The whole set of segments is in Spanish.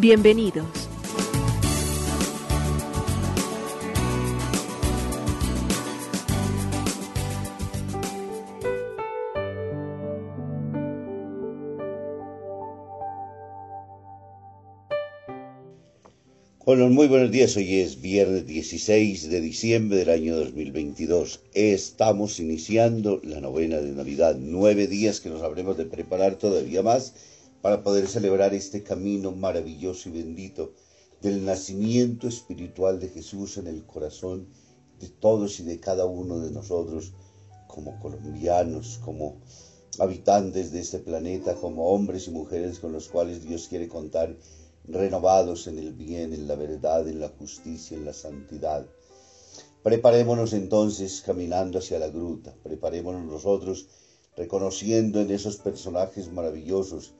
Bienvenidos. Bueno, muy buenos días. Hoy es viernes 16 de diciembre del año 2022. Estamos iniciando la novena de Navidad. Nueve días que nos habremos de preparar todavía más para poder celebrar este camino maravilloso y bendito del nacimiento espiritual de Jesús en el corazón de todos y de cada uno de nosotros como colombianos, como habitantes de este planeta, como hombres y mujeres con los cuales Dios quiere contar renovados en el bien, en la verdad, en la justicia, en la santidad. Preparémonos entonces caminando hacia la gruta, preparémonos nosotros reconociendo en esos personajes maravillosos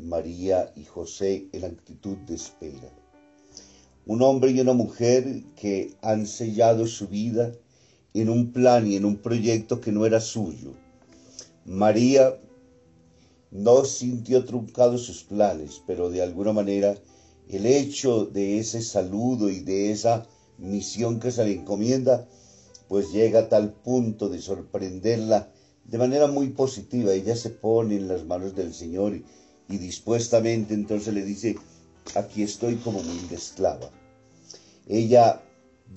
María y José en actitud de espera. Un hombre y una mujer que han sellado su vida en un plan y en un proyecto que no era suyo. María no sintió truncados sus planes, pero de alguna manera el hecho de ese saludo y de esa misión que se le encomienda, pues llega a tal punto de sorprenderla de manera muy positiva. Ella se pone en las manos del Señor y, dispuestamente entonces le dice, aquí estoy como mi esclava. Ella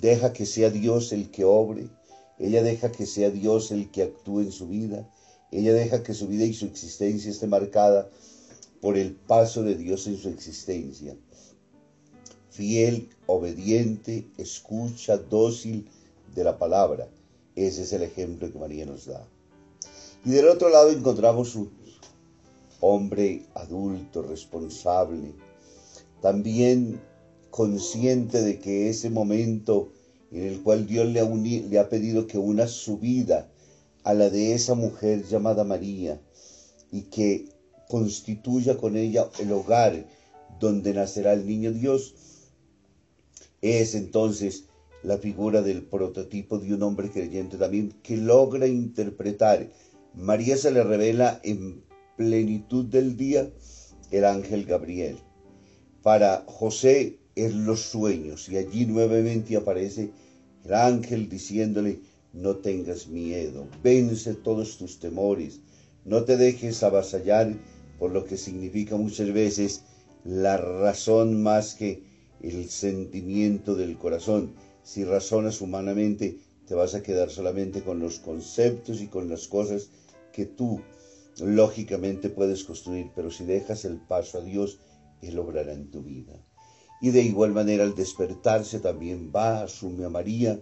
deja que sea Dios el que obre, ella deja que sea Dios el que actúe en su vida, ella deja que su vida y su existencia esté marcada por el paso de Dios en su existencia. Fiel, obediente, escucha, dócil de la palabra. Ese es el ejemplo que María nos da. Y del otro lado encontramos hombre adulto, responsable, también consciente de que ese momento en el cual Dios le ha, le ha pedido que una su vida a la de esa mujer llamada María y que constituya con ella el hogar donde nacerá el niño Dios, es entonces la figura del prototipo de un hombre creyente también que logra interpretar. María se le revela en plenitud del día el ángel Gabriel. Para José es los sueños y allí nuevamente aparece el ángel diciéndole, no tengas miedo, vence todos tus temores, no te dejes avasallar por lo que significa muchas veces la razón más que el sentimiento del corazón. Si razonas humanamente, te vas a quedar solamente con los conceptos y con las cosas que tú lógicamente puedes construir, pero si dejas el paso a Dios, Él obrará en tu vida. Y de igual manera al despertarse también va, asume a María,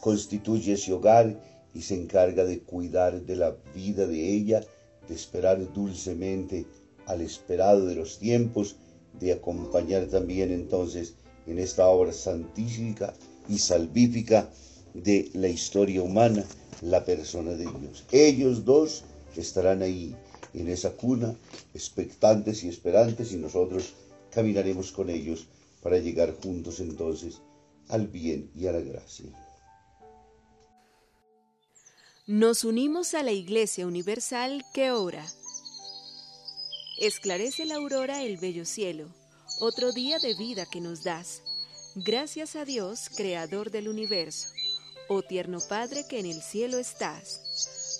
constituye ese hogar y se encarga de cuidar de la vida de ella, de esperar dulcemente al esperado de los tiempos, de acompañar también entonces en esta obra santífica y salvífica de la historia humana la persona de Dios. Ellos dos estarán ahí en esa cuna, expectantes y esperantes, y nosotros caminaremos con ellos para llegar juntos entonces al bien y a la gracia. Nos unimos a la Iglesia Universal que ora. Esclarece la aurora el bello cielo, otro día de vida que nos das. Gracias a Dios, Creador del universo, oh tierno Padre que en el cielo estás.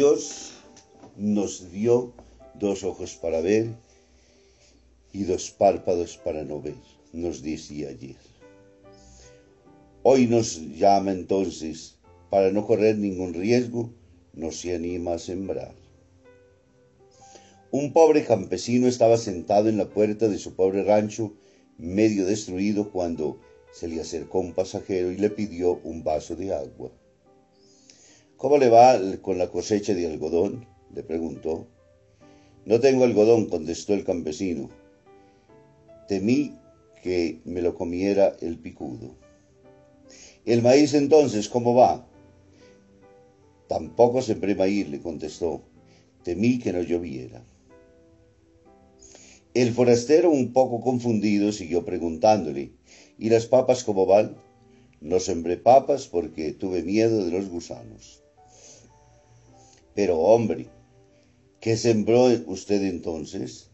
Dios nos dio dos ojos para ver y dos párpados para no ver, nos decía ayer. Hoy nos llama entonces, para no correr ningún riesgo, nos se anima a sembrar. Un pobre campesino estaba sentado en la puerta de su pobre rancho, medio destruido, cuando se le acercó un pasajero y le pidió un vaso de agua. ¿Cómo le va con la cosecha de algodón? le preguntó. No tengo algodón, contestó el campesino. Temí que me lo comiera el picudo. ¿El maíz entonces cómo va? Tampoco sembré maíz, le contestó. Temí que no lloviera. El forastero, un poco confundido, siguió preguntándole, ¿y las papas cómo van? No sembré papas porque tuve miedo de los gusanos. Pero hombre, ¿qué sembró usted entonces?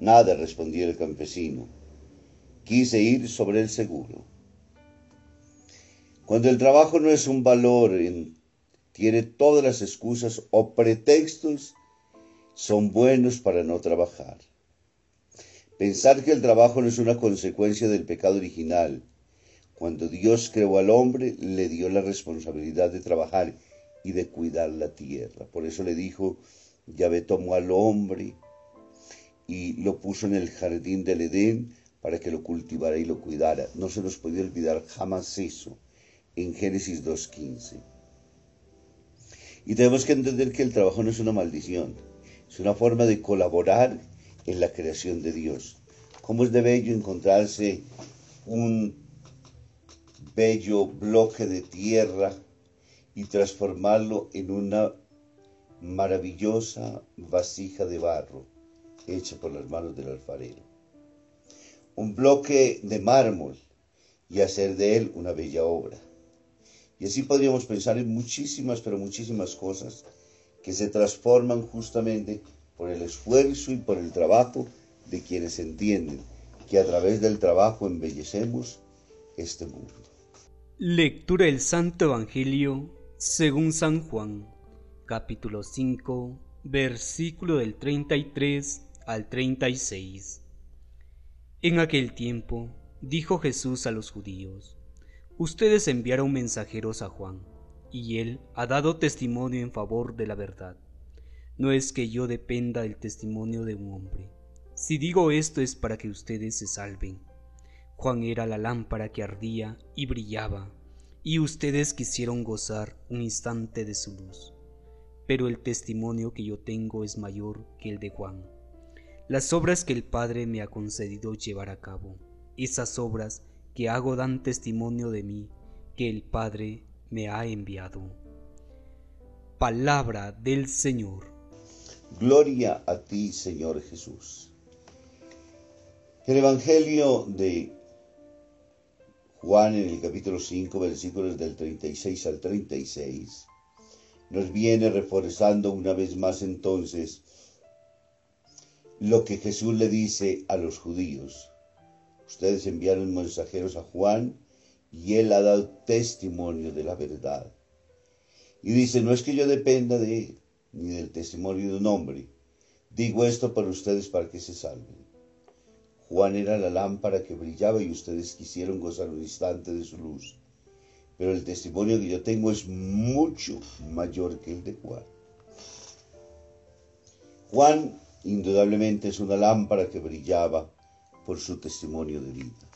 Nada, respondió el campesino. Quise ir sobre el seguro. Cuando el trabajo no es un valor, tiene todas las excusas o pretextos, son buenos para no trabajar. Pensar que el trabajo no es una consecuencia del pecado original. Cuando Dios creó al hombre, le dio la responsabilidad de trabajar y de cuidar la tierra. Por eso le dijo, Yahvé tomó al hombre y lo puso en el jardín del Edén para que lo cultivara y lo cuidara. No se nos puede olvidar jamás eso en Génesis 2.15. Y tenemos que entender que el trabajo no es una maldición, es una forma de colaborar en la creación de Dios. ¿Cómo es de bello encontrarse un bello bloque de tierra y transformarlo en una maravillosa vasija de barro hecha por las manos del alfarero. Un bloque de mármol y hacer de él una bella obra. Y así podríamos pensar en muchísimas, pero muchísimas cosas que se transforman justamente por el esfuerzo y por el trabajo de quienes entienden que a través del trabajo embellecemos este mundo. Lectura del Santo Evangelio según San Juan, capítulo 5, versículo del 33 al 36. En aquel tiempo dijo Jesús a los judíos, Ustedes enviaron mensajeros a Juan, y él ha dado testimonio en favor de la verdad. No es que yo dependa del testimonio de un hombre. Si digo esto es para que ustedes se salven. Juan era la lámpara que ardía y brillaba y ustedes quisieron gozar un instante de su luz. Pero el testimonio que yo tengo es mayor que el de Juan. Las obras que el Padre me ha concedido llevar a cabo, esas obras que hago dan testimonio de mí, que el Padre me ha enviado. Palabra del Señor. Gloria a ti, Señor Jesús. El Evangelio de Juan en el capítulo 5, versículos del 36 al 36, nos viene reforzando una vez más entonces lo que Jesús le dice a los judíos. Ustedes enviaron mensajeros a Juan y él ha dado testimonio de la verdad. Y dice, no es que yo dependa de él, ni del testimonio de un hombre. Digo esto para ustedes para que se salven. Juan era la lámpara que brillaba y ustedes quisieron gozar un instante de su luz. Pero el testimonio que yo tengo es mucho mayor que el de Juan. Juan indudablemente es una lámpara que brillaba por su testimonio de vida.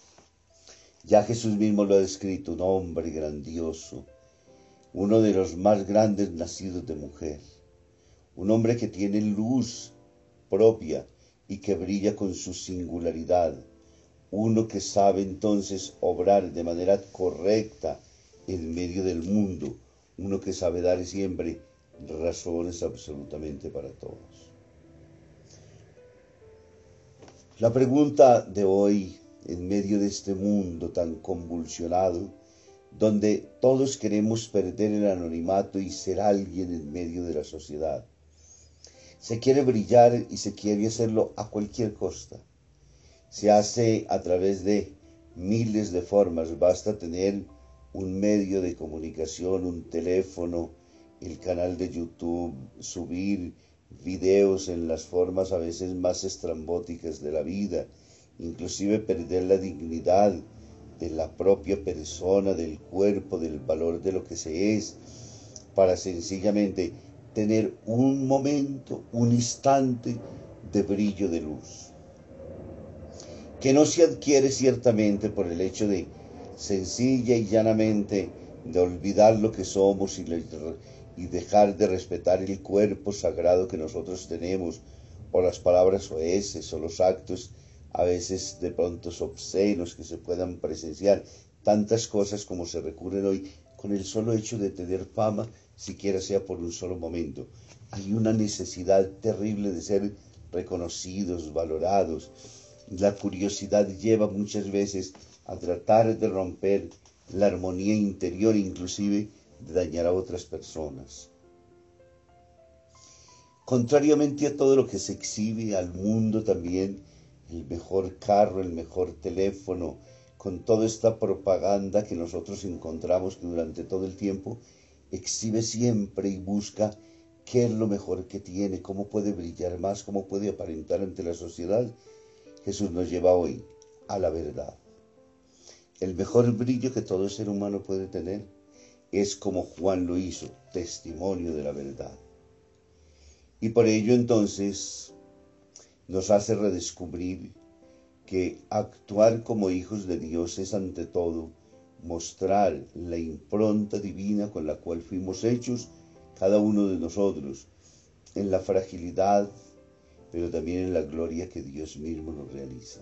Ya Jesús mismo lo ha descrito, un hombre grandioso, uno de los más grandes nacidos de mujer, un hombre que tiene luz propia y que brilla con su singularidad. Uno que sabe entonces obrar de manera correcta en medio del mundo. Uno que sabe dar siempre razones absolutamente para todos. La pregunta de hoy, en medio de este mundo tan convulsionado, donde todos queremos perder el anonimato y ser alguien en medio de la sociedad. Se quiere brillar y se quiere hacerlo a cualquier costa. Se hace a través de miles de formas. Basta tener un medio de comunicación, un teléfono, el canal de YouTube, subir videos en las formas a veces más estrambóticas de la vida, inclusive perder la dignidad de la propia persona, del cuerpo, del valor de lo que se es, para sencillamente tener un momento, un instante de brillo de luz, que no se adquiere ciertamente por el hecho de sencilla y llanamente de olvidar lo que somos y, dejar de respetar el cuerpo sagrado que nosotros tenemos, o las palabras oeces o los actos a veces de pronto obscenos que se puedan presenciar, tantas cosas como se recurren hoy con el solo hecho de tener fama, siquiera sea por un solo momento. Hay una necesidad terrible de ser reconocidos, valorados. La curiosidad lleva muchas veces a tratar de romper la armonía interior, inclusive de dañar a otras personas. Contrariamente a todo lo que se exhibe al mundo también, el mejor carro, el mejor teléfono, con toda esta propaganda que nosotros encontramos durante todo el tiempo exhibe siempre y busca qué es lo mejor que tiene, cómo puede brillar más, cómo puede aparentar ante la sociedad. Jesús nos lleva hoy a la verdad. El mejor brillo que todo ser humano puede tener es como Juan lo hizo, testimonio de la verdad. Y por ello entonces nos hace redescubrir que actuar como hijos de Dios es ante todo mostrar la impronta divina con la cual fuimos hechos cada uno de nosotros, en la fragilidad, pero también en la gloria que Dios mismo nos realiza,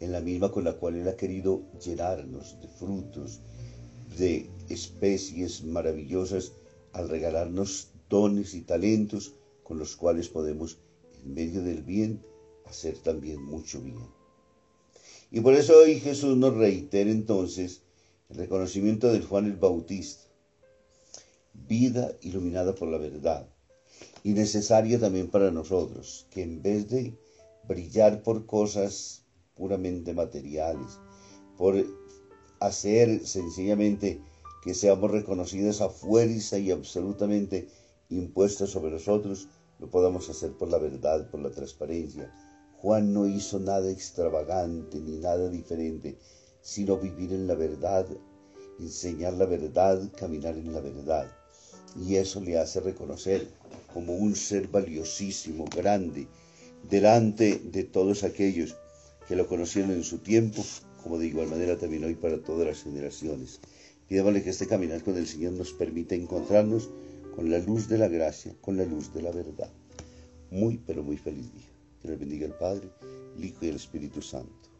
en la misma con la cual Él ha querido llenarnos de frutos, de especies maravillosas, al regalarnos dones y talentos con los cuales podemos en medio del bien, hacer también mucho bien. Y por eso hoy Jesús nos reitera entonces el reconocimiento del Juan el Bautista, vida iluminada por la verdad, y necesaria también para nosotros, que en vez de brillar por cosas puramente materiales, por hacer sencillamente que seamos reconocidos a fuerza y absolutamente impuestas sobre nosotros, lo podamos hacer por la verdad, por la transparencia. Juan no hizo nada extravagante ni nada diferente, sino vivir en la verdad, enseñar la verdad, caminar en la verdad. Y eso le hace reconocer como un ser valiosísimo, grande, delante de todos aquellos que lo conocieron en su tiempo, como de igual manera también hoy para todas las generaciones. Pidámosle que este caminar con el Señor nos permita encontrarnos con la luz de la gracia, con la luz de la verdad. Muy, pero muy feliz día. Que le bendiga el Padre, el Hijo y el Espíritu Santo.